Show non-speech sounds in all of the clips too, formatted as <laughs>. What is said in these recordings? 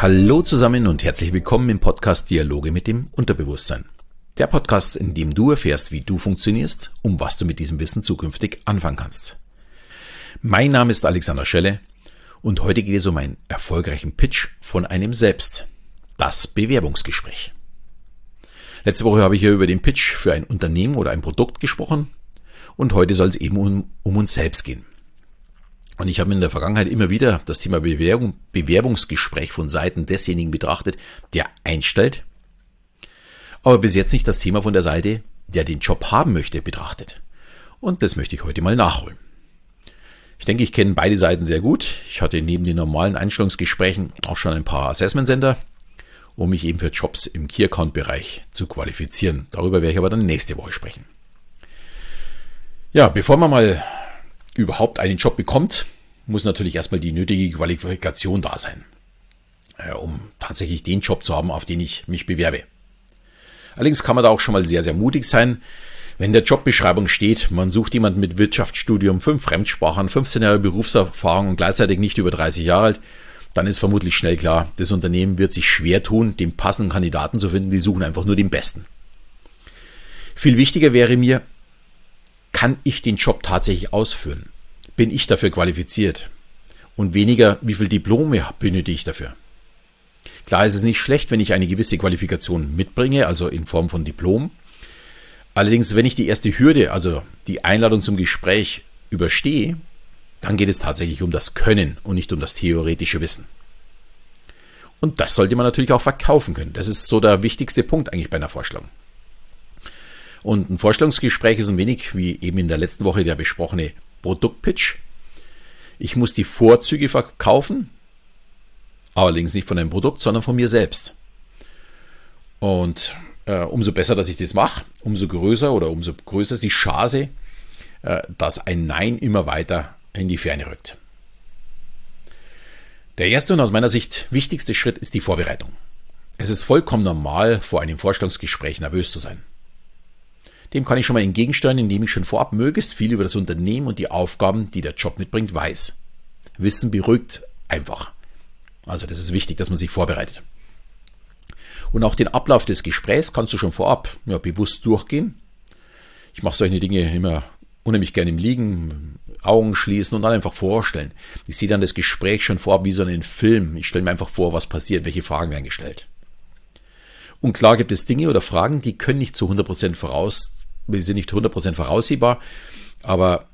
Hallo zusammen und herzlich willkommen im Podcast Dialoge mit dem Unterbewusstsein. Der Podcast, in dem du erfährst, wie du funktionierst, um was du mit diesem Wissen zukünftig anfangen kannst. Mein Name ist Alexander Schelle und heute geht es um einen erfolgreichen Pitch von einem selbst. Das Bewerbungsgespräch. Letzte Woche habe ich ja über den Pitch für ein Unternehmen oder ein Produkt gesprochen und heute soll es eben um, um uns selbst gehen. Und ich habe in der Vergangenheit immer wieder das Thema Bewerbung, Bewerbungsgespräch von Seiten desjenigen betrachtet, der einstellt, aber bis jetzt nicht das Thema von der Seite, der den Job haben möchte, betrachtet. Und das möchte ich heute mal nachholen. Ich denke, ich kenne beide Seiten sehr gut. Ich hatte neben den normalen Einstellungsgesprächen auch schon ein paar Assessment Center, um mich eben für Jobs im Key Account Bereich zu qualifizieren. Darüber werde ich aber dann nächste Woche sprechen. Ja, bevor man mal überhaupt einen Job bekommt, muss natürlich erstmal die nötige Qualifikation da sein, äh, um tatsächlich den Job zu haben, auf den ich mich bewerbe. Allerdings kann man da auch schon mal sehr, sehr mutig sein. Wenn der Jobbeschreibung steht, man sucht jemanden mit Wirtschaftsstudium, fünf Fremdsprachen, 15 Jahre Berufserfahrung und gleichzeitig nicht über 30 Jahre alt, dann ist vermutlich schnell klar, das Unternehmen wird sich schwer tun, den passenden Kandidaten zu finden, die suchen einfach nur den besten. Viel wichtiger wäre mir, kann ich den Job tatsächlich ausführen? Bin ich dafür qualifiziert? Und weniger, wie viel Diplome benötige ich dafür? Klar ist es nicht schlecht, wenn ich eine gewisse Qualifikation mitbringe, also in Form von Diplom. Allerdings, wenn ich die erste Hürde, also die Einladung zum Gespräch überstehe, dann geht es tatsächlich um das Können und nicht um das theoretische Wissen. Und das sollte man natürlich auch verkaufen können. Das ist so der wichtigste Punkt eigentlich bei einer Vorstellung. Und ein Vorstellungsgespräch ist ein wenig wie eben in der letzten Woche der besprochene Produktpitch. Ich muss die Vorzüge verkaufen, allerdings nicht von einem Produkt, sondern von mir selbst. Und äh, umso besser, dass ich das mache, umso größer oder umso größer ist die Chance, äh, dass ein Nein immer weiter in die Ferne rückt. Der erste und aus meiner Sicht wichtigste Schritt ist die Vorbereitung. Es ist vollkommen normal, vor einem Vorstellungsgespräch nervös zu sein. Dem kann ich schon mal entgegensteuern, indem ich schon vorab möglichst viel über das Unternehmen und die Aufgaben, die der Job mitbringt, weiß. Wissen beruhigt einfach. Also das ist wichtig, dass man sich vorbereitet. Und auch den Ablauf des Gesprächs kannst du schon vorab ja, bewusst durchgehen. Ich mache solche Dinge immer unheimlich gerne im Liegen, Augen schließen und dann einfach vorstellen. Ich sehe dann das Gespräch schon vorab wie so einen Film. Ich stelle mir einfach vor, was passiert, welche Fragen werden gestellt. Und klar gibt es Dinge oder Fragen, die können nicht zu 100% voraus wir sind nicht 100% voraussehbar, aber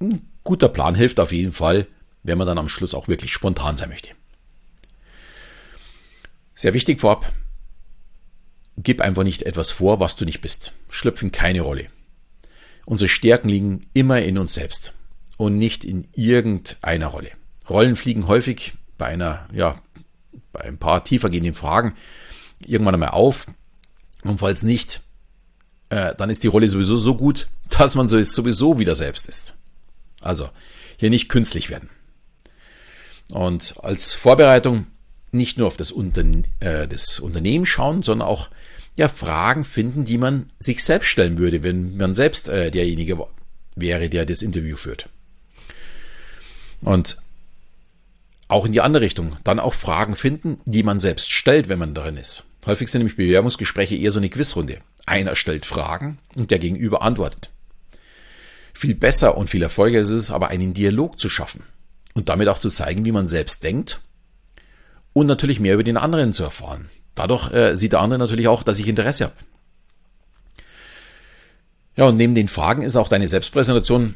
ein guter Plan hilft auf jeden Fall, wenn man dann am Schluss auch wirklich spontan sein möchte. Sehr wichtig vorab, gib einfach nicht etwas vor, was du nicht bist. Schlüpfen keine Rolle. Unsere Stärken liegen immer in uns selbst und nicht in irgendeiner Rolle. Rollen fliegen häufig bei einer, ja, bei ein paar tiefergehenden Fragen irgendwann einmal auf. Und falls nicht, äh, dann ist die Rolle sowieso so gut, dass man sowieso wieder selbst ist. Also hier nicht künstlich werden. Und als Vorbereitung nicht nur auf das, Unterne äh, das Unternehmen schauen, sondern auch ja, Fragen finden, die man sich selbst stellen würde, wenn man selbst äh, derjenige wäre, der das Interview führt. Und auch in die andere Richtung, dann auch Fragen finden, die man selbst stellt, wenn man darin ist. Häufig sind nämlich Bewerbungsgespräche eher so eine Quizrunde. Einer stellt Fragen und der Gegenüber antwortet. Viel besser und viel erfolgreicher ist es aber, einen Dialog zu schaffen und damit auch zu zeigen, wie man selbst denkt und natürlich mehr über den anderen zu erfahren. Dadurch äh, sieht der andere natürlich auch, dass ich Interesse habe. Ja, und neben den Fragen ist auch deine Selbstpräsentation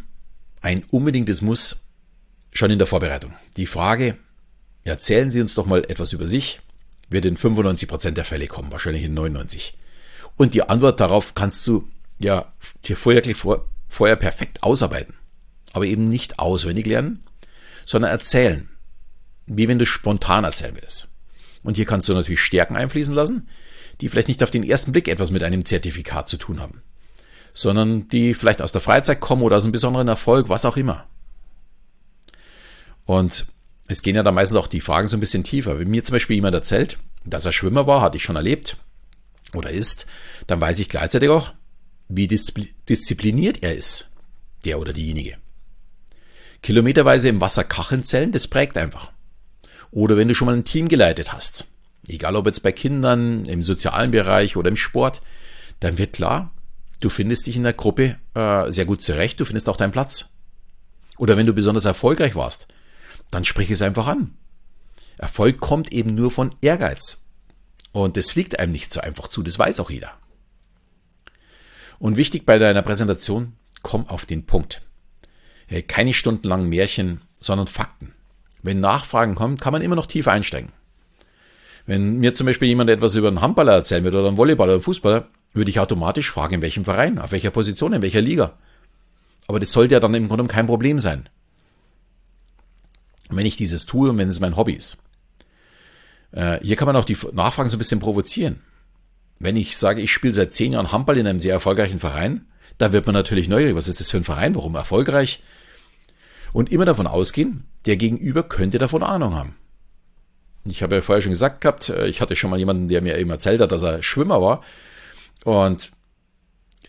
ein unbedingtes Muss schon in der Vorbereitung. Die Frage, erzählen Sie uns doch mal etwas über sich, wird in 95 Prozent der Fälle kommen, wahrscheinlich in 99. Und die Antwort darauf kannst du ja dir vorher, vor, vorher perfekt ausarbeiten. Aber eben nicht auswendig lernen, sondern erzählen. Wie wenn du spontan erzählen würdest. Und hier kannst du natürlich Stärken einfließen lassen, die vielleicht nicht auf den ersten Blick etwas mit einem Zertifikat zu tun haben, sondern die vielleicht aus der Freizeit kommen oder aus einem besonderen Erfolg, was auch immer. Und es gehen ja da meistens auch die Fragen so ein bisschen tiefer. Wenn mir zum Beispiel jemand erzählt, dass er Schwimmer war, hatte ich schon erlebt, oder ist, dann weiß ich gleichzeitig auch, wie diszipliniert er ist, der oder diejenige. Kilometerweise im Wasser kacheln zählen, das prägt einfach. Oder wenn du schon mal ein Team geleitet hast, egal ob jetzt bei Kindern, im sozialen Bereich oder im Sport, dann wird klar, du findest dich in der Gruppe äh, sehr gut zurecht, du findest auch deinen Platz. Oder wenn du besonders erfolgreich warst, dann sprich es einfach an. Erfolg kommt eben nur von Ehrgeiz. Und das fliegt einem nicht so einfach zu, das weiß auch jeder. Und wichtig bei deiner Präsentation, komm auf den Punkt. Äh, keine stundenlangen Märchen, sondern Fakten. Wenn Nachfragen kommen, kann man immer noch tiefer einsteigen. Wenn mir zum Beispiel jemand etwas über einen Handballer erzählen würde oder einen Volleyballer oder einen Fußballer, würde ich automatisch fragen, in welchem Verein, auf welcher Position, in welcher Liga. Aber das sollte ja dann im Grunde kein Problem sein. Wenn ich dieses tue und wenn es mein Hobby ist. Äh, hier kann man auch die Nachfragen so ein bisschen provozieren. Wenn ich sage, ich spiele seit zehn Jahren Handball in einem sehr erfolgreichen Verein, da wird man natürlich neugierig. Was ist das für ein Verein? Warum erfolgreich? Und immer davon ausgehen, der Gegenüber könnte davon Ahnung haben. Ich habe ja vorher schon gesagt gehabt, äh, ich hatte schon mal jemanden, der mir eben erzählt hat, dass er Schwimmer war. Und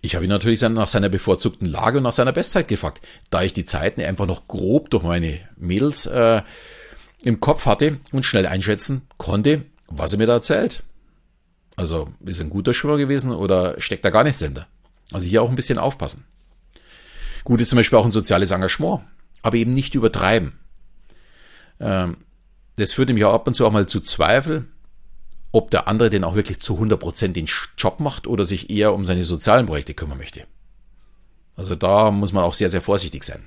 ich habe ihn natürlich nach seiner bevorzugten Lage und nach seiner Bestzeit gefragt. Da ich die Zeiten einfach noch grob durch meine Mädels äh, im Kopf hatte und schnell einschätzen konnte, was er mir da erzählt. Also ist er ein guter Schwimmer gewesen oder steckt da gar nichts hinter? Also hier auch ein bisschen aufpassen. Gut ist zum Beispiel auch ein soziales Engagement, aber eben nicht übertreiben. Ähm, das führt nämlich auch ab und zu auch mal zu Zweifel, ob der andere denn auch wirklich zu 100% den Job macht oder sich eher um seine sozialen Projekte kümmern möchte. Also da muss man auch sehr, sehr vorsichtig sein.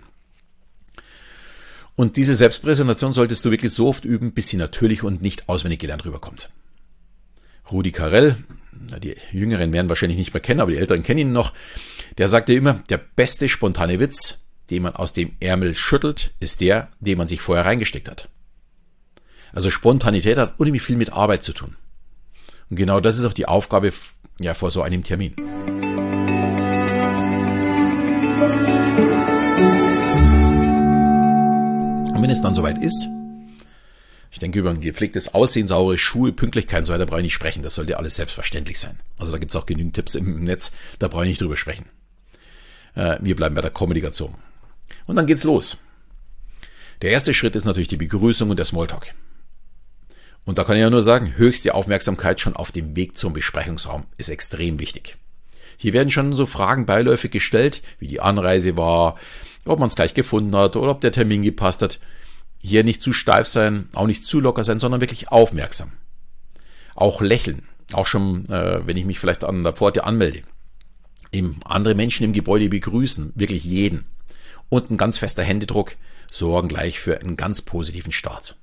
Und diese Selbstpräsentation solltest du wirklich so oft üben, bis sie natürlich und nicht auswendig gelernt rüberkommt. Rudi Carell, die Jüngeren werden wahrscheinlich nicht mehr kennen, aber die Älteren kennen ihn noch, der sagte immer, der beste spontane Witz, den man aus dem Ärmel schüttelt, ist der, den man sich vorher reingesteckt hat. Also Spontanität hat unheimlich viel mit Arbeit zu tun. Und genau das ist auch die Aufgabe ja, vor so einem Termin. Wenn es dann soweit ist, ich denke, über ein gepflegtes Aussehen, saure Schuhe, Pünktlichkeit und so weiter brauche ich nicht sprechen. Das sollte alles selbstverständlich sein. Also da gibt es auch genügend Tipps im Netz, da brauche ich nicht drüber sprechen. Äh, wir bleiben bei der Kommunikation. Und dann geht's los. Der erste Schritt ist natürlich die Begrüßung und der Smalltalk. Und da kann ich ja nur sagen, höchste Aufmerksamkeit schon auf dem Weg zum Besprechungsraum ist extrem wichtig. Hier werden schon so Fragen beiläufig gestellt, wie die Anreise war, ob man es gleich gefunden hat oder ob der Termin gepasst hat. Hier nicht zu steif sein, auch nicht zu locker sein, sondern wirklich aufmerksam. Auch lächeln, auch schon, äh, wenn ich mich vielleicht an der Pforte anmelde. Eben andere Menschen im Gebäude begrüßen, wirklich jeden. Und ein ganz fester Händedruck sorgen gleich für einen ganz positiven Start.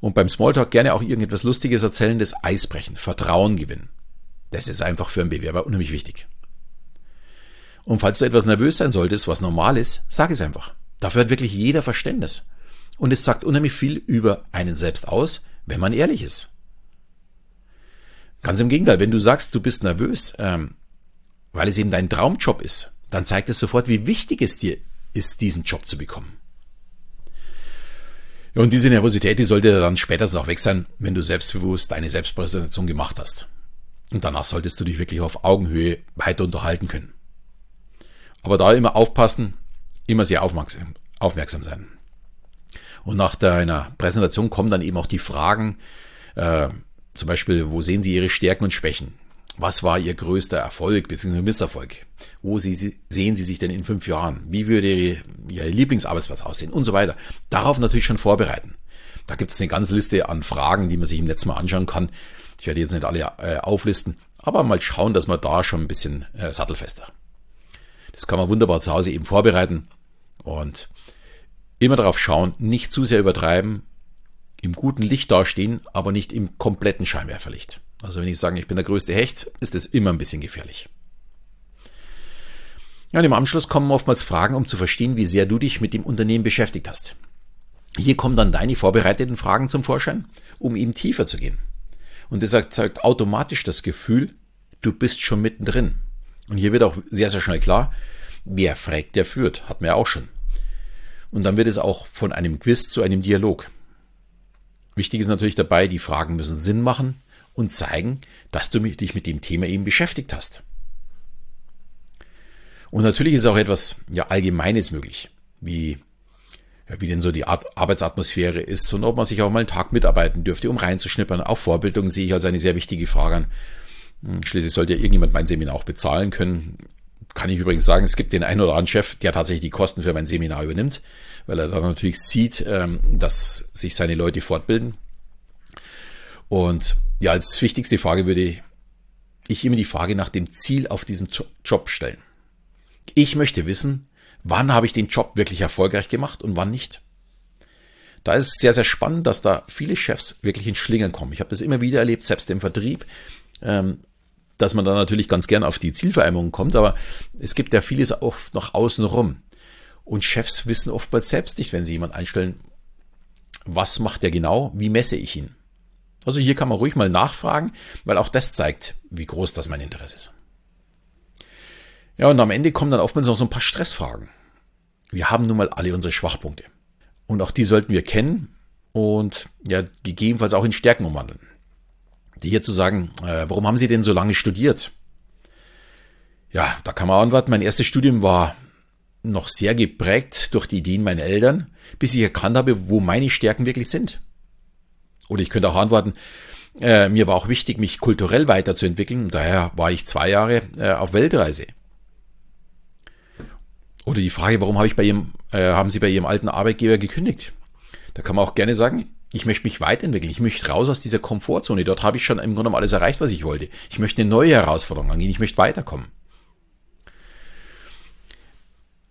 Und beim Smalltalk gerne auch irgendetwas Lustiges erzählen, das Eisbrechen, Vertrauen gewinnen. Das ist einfach für einen Bewerber unheimlich wichtig. Und falls du etwas nervös sein solltest, was normal ist, sag es einfach. Dafür hat wirklich jeder Verständnis. Und es sagt unheimlich viel über einen selbst aus, wenn man ehrlich ist. Ganz im Gegenteil, wenn du sagst, du bist nervös, ähm, weil es eben dein Traumjob ist, dann zeigt es sofort, wie wichtig es dir ist, diesen Job zu bekommen. Und diese Nervosität, die sollte dann spätestens auch weg sein, wenn du selbstbewusst deine Selbstpräsentation gemacht hast. Und danach solltest du dich wirklich auf Augenhöhe weiter unterhalten können. Aber da immer aufpassen, immer sehr aufmerksam, aufmerksam sein. Und nach deiner Präsentation kommen dann eben auch die Fragen, äh, zum Beispiel, wo sehen Sie Ihre Stärken und Schwächen? Was war Ihr größter Erfolg bzw. Misserfolg? Wo Sie, sehen Sie sich denn in fünf Jahren? Wie würde Ihr, Ihr Lieblingsarbeitsplatz aussehen? Und so weiter. Darauf natürlich schon vorbereiten. Da gibt es eine ganze Liste an Fragen, die man sich im letzten Mal anschauen kann. Ich werde jetzt nicht alle äh, auflisten, aber mal schauen, dass man da schon ein bisschen äh, sattelfester. Das kann man wunderbar zu Hause eben vorbereiten und immer darauf schauen, nicht zu sehr übertreiben, im guten Licht dastehen, aber nicht im kompletten Scheinwerferlicht. Also wenn ich sage, ich bin der größte Hecht, ist das immer ein bisschen gefährlich. Ja, und im Anschluss kommen oftmals Fragen, um zu verstehen, wie sehr du dich mit dem Unternehmen beschäftigt hast. Hier kommen dann deine vorbereiteten Fragen zum Vorschein, um eben tiefer zu gehen. Und das erzeugt automatisch das Gefühl, du bist schon mittendrin. Und hier wird auch sehr, sehr schnell klar, wer fragt, der führt. Hat man ja auch schon. Und dann wird es auch von einem Quiz zu einem Dialog. Wichtig ist natürlich dabei, die Fragen müssen Sinn machen und zeigen, dass du dich mit dem Thema eben beschäftigt hast. Und natürlich ist auch etwas ja, Allgemeines möglich, wie ja, wie denn so die Arbeitsatmosphäre ist und ob man sich auch mal einen Tag mitarbeiten dürfte, um reinzuschnippern. Auch Vorbildung sehe ich als eine sehr wichtige Frage an. Hm, schließlich sollte ja irgendjemand mein Seminar auch bezahlen können. Kann ich übrigens sagen, es gibt den einen oder anderen Chef, der tatsächlich die Kosten für mein Seminar übernimmt, weil er dann natürlich sieht, ähm, dass sich seine Leute fortbilden. Und ja, als wichtigste Frage würde ich immer die Frage nach dem Ziel auf diesem Job stellen. Ich möchte wissen, wann habe ich den Job wirklich erfolgreich gemacht und wann nicht. Da ist es sehr, sehr spannend, dass da viele Chefs wirklich in Schlingern kommen. Ich habe das immer wieder erlebt, selbst im Vertrieb, ähm, dass man da natürlich ganz gern auf die Zielvereinbarung kommt, aber es gibt ja vieles oft noch außenrum. Und Chefs wissen oftmals selbst nicht, wenn sie jemanden einstellen, was macht er genau, wie messe ich ihn. Also hier kann man ruhig mal nachfragen, weil auch das zeigt, wie groß das mein Interesse ist. Ja, und am Ende kommen dann oftmals noch so ein paar Stressfragen. Wir haben nun mal alle unsere Schwachpunkte. Und auch die sollten wir kennen und ja, gegebenenfalls auch in Stärken umwandeln. Die hier zu sagen, äh, warum haben Sie denn so lange studiert? Ja, da kann man antworten, mein erstes Studium war noch sehr geprägt durch die Ideen meiner Eltern, bis ich erkannt habe, wo meine Stärken wirklich sind. Oder ich könnte auch antworten, äh, mir war auch wichtig, mich kulturell weiterzuentwickeln. Daher war ich zwei Jahre äh, auf Weltreise. Oder die Frage, warum habe ich bei ihrem, äh, haben Sie bei Ihrem alten Arbeitgeber gekündigt? Da kann man auch gerne sagen, ich möchte mich weiterentwickeln. Ich möchte raus aus dieser Komfortzone. Dort habe ich schon im Grunde genommen alles erreicht, was ich wollte. Ich möchte eine neue Herausforderung angehen. Ich möchte weiterkommen.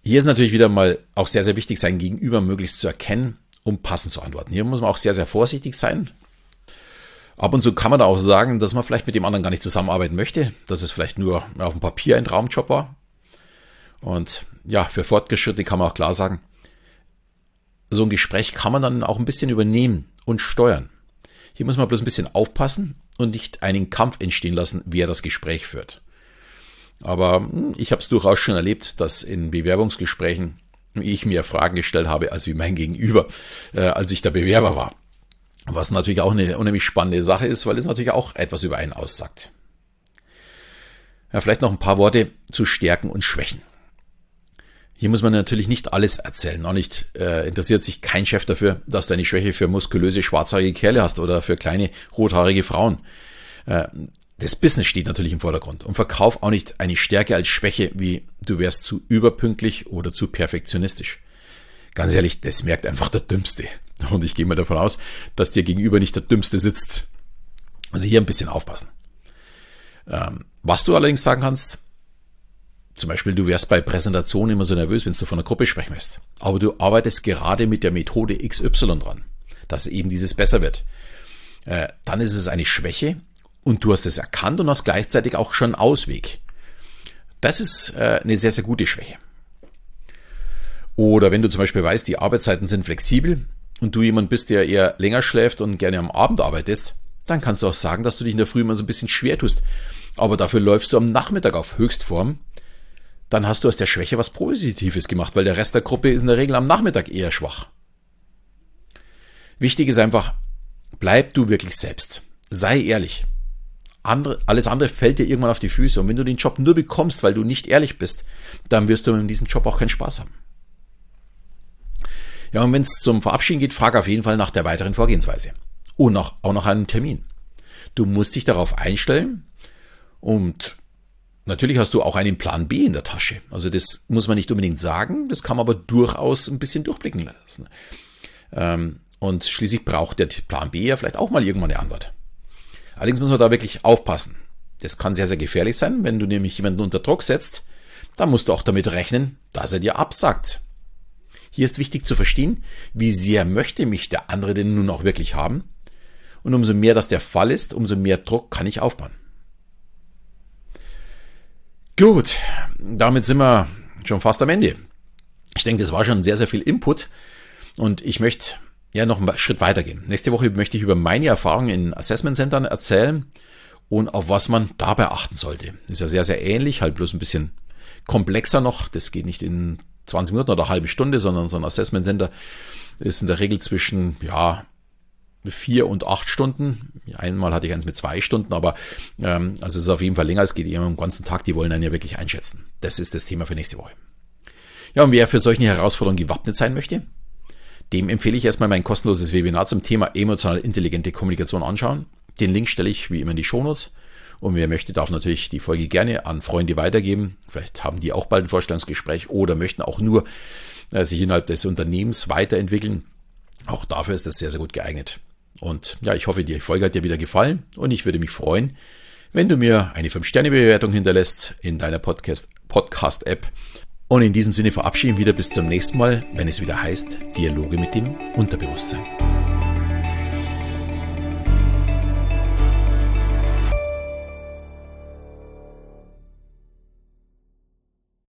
Hier ist natürlich wieder mal auch sehr, sehr wichtig, sein Gegenüber möglichst zu erkennen, um passend zu antworten. Hier muss man auch sehr, sehr vorsichtig sein. Ab und zu kann man da auch sagen, dass man vielleicht mit dem anderen gar nicht zusammenarbeiten möchte, dass es vielleicht nur auf dem Papier ein Traumjob war. Und ja, für Fortgeschrittene kann man auch klar sagen, so ein Gespräch kann man dann auch ein bisschen übernehmen und steuern. Hier muss man bloß ein bisschen aufpassen und nicht einen Kampf entstehen lassen, wer das Gespräch führt. Aber hm, ich habe es durchaus schon erlebt, dass in Bewerbungsgesprächen ich mir Fragen gestellt habe, als wie mein Gegenüber, äh, als ich der Bewerber war. Was natürlich auch eine unheimlich spannende Sache ist, weil es natürlich auch etwas über einen aussagt. Ja, vielleicht noch ein paar Worte zu Stärken und Schwächen. Hier muss man natürlich nicht alles erzählen. Auch nicht äh, interessiert sich kein Chef dafür, dass du eine Schwäche für muskulöse, schwarzhaarige Kerle hast oder für kleine, rothaarige Frauen. Äh, das Business steht natürlich im Vordergrund und verkauf auch nicht eine Stärke als Schwäche, wie du wärst zu überpünktlich oder zu perfektionistisch. Ganz ehrlich, das merkt einfach der Dümmste. <laughs> Und ich gehe mal davon aus, dass dir gegenüber nicht der Dümmste sitzt. Also hier ein bisschen aufpassen. Ähm, was du allerdings sagen kannst, zum Beispiel, du wärst bei Präsentationen immer so nervös, wenn du von einer Gruppe sprechen möchtest. Aber du arbeitest gerade mit der Methode XY dran, dass eben dieses besser wird. Äh, dann ist es eine Schwäche, und du hast es erkannt und hast gleichzeitig auch schon einen Ausweg. Das ist äh, eine sehr, sehr gute Schwäche. Oder wenn du zum Beispiel weißt, die Arbeitszeiten sind flexibel und du jemand bist, der eher länger schläft und gerne am Abend arbeitest, dann kannst du auch sagen, dass du dich in der Früh immer so ein bisschen schwer tust. Aber dafür läufst du am Nachmittag auf Höchstform. Dann hast du aus der Schwäche was Positives gemacht, weil der Rest der Gruppe ist in der Regel am Nachmittag eher schwach. Wichtig ist einfach, bleib du wirklich selbst. Sei ehrlich. Andere, alles andere fällt dir irgendwann auf die Füße. Und wenn du den Job nur bekommst, weil du nicht ehrlich bist, dann wirst du in diesem Job auch keinen Spaß haben. Ja, und wenn es zum Verabschieden geht, frag auf jeden Fall nach der weiteren Vorgehensweise. Und nach, auch nach einem Termin. Du musst dich darauf einstellen und natürlich hast du auch einen Plan B in der Tasche. Also das muss man nicht unbedingt sagen, das kann man aber durchaus ein bisschen durchblicken lassen. Ähm, und schließlich braucht der Plan B ja vielleicht auch mal irgendwann eine Antwort. Allerdings muss man da wirklich aufpassen. Das kann sehr, sehr gefährlich sein, wenn du nämlich jemanden unter Druck setzt, dann musst du auch damit rechnen, dass er dir absagt. Hier ist wichtig zu verstehen, wie sehr möchte mich der andere denn nun auch wirklich haben. Und umso mehr das der Fall ist, umso mehr Druck kann ich aufbauen. Gut, damit sind wir schon fast am Ende. Ich denke, das war schon sehr, sehr viel Input und ich möchte ja noch einen Schritt weitergehen. Nächste Woche möchte ich über meine Erfahrungen in Assessment Centern erzählen und auf was man dabei achten sollte. ist ja sehr, sehr ähnlich, halt bloß ein bisschen komplexer noch. Das geht nicht in 20 Minuten oder eine halbe Stunde, sondern so ein Assessment Center ist in der Regel zwischen, ja, vier und acht Stunden. Einmal hatte ich eins mit zwei Stunden, aber ähm, also es ist auf jeden Fall länger. Es geht immer um den ganzen Tag. Die wollen einen ja wirklich einschätzen. Das ist das Thema für nächste Woche. Ja, und wer für solche Herausforderungen gewappnet sein möchte, dem empfehle ich erstmal mein kostenloses Webinar zum Thema emotional intelligente Kommunikation anschauen. Den Link stelle ich wie immer in die Shownotes. Und wer möchte, darf natürlich die Folge gerne an Freunde weitergeben. Vielleicht haben die auch bald ein Vorstellungsgespräch oder möchten auch nur äh, sich innerhalb des Unternehmens weiterentwickeln. Auch dafür ist das sehr, sehr gut geeignet. Und ja, ich hoffe, die Folge hat dir wieder gefallen und ich würde mich freuen, wenn du mir eine 5-Sterne-Bewertung hinterlässt in deiner Podcast-App. Podcast und in diesem Sinne verabschieden wieder bis zum nächsten Mal, wenn es wieder heißt Dialoge mit dem Unterbewusstsein.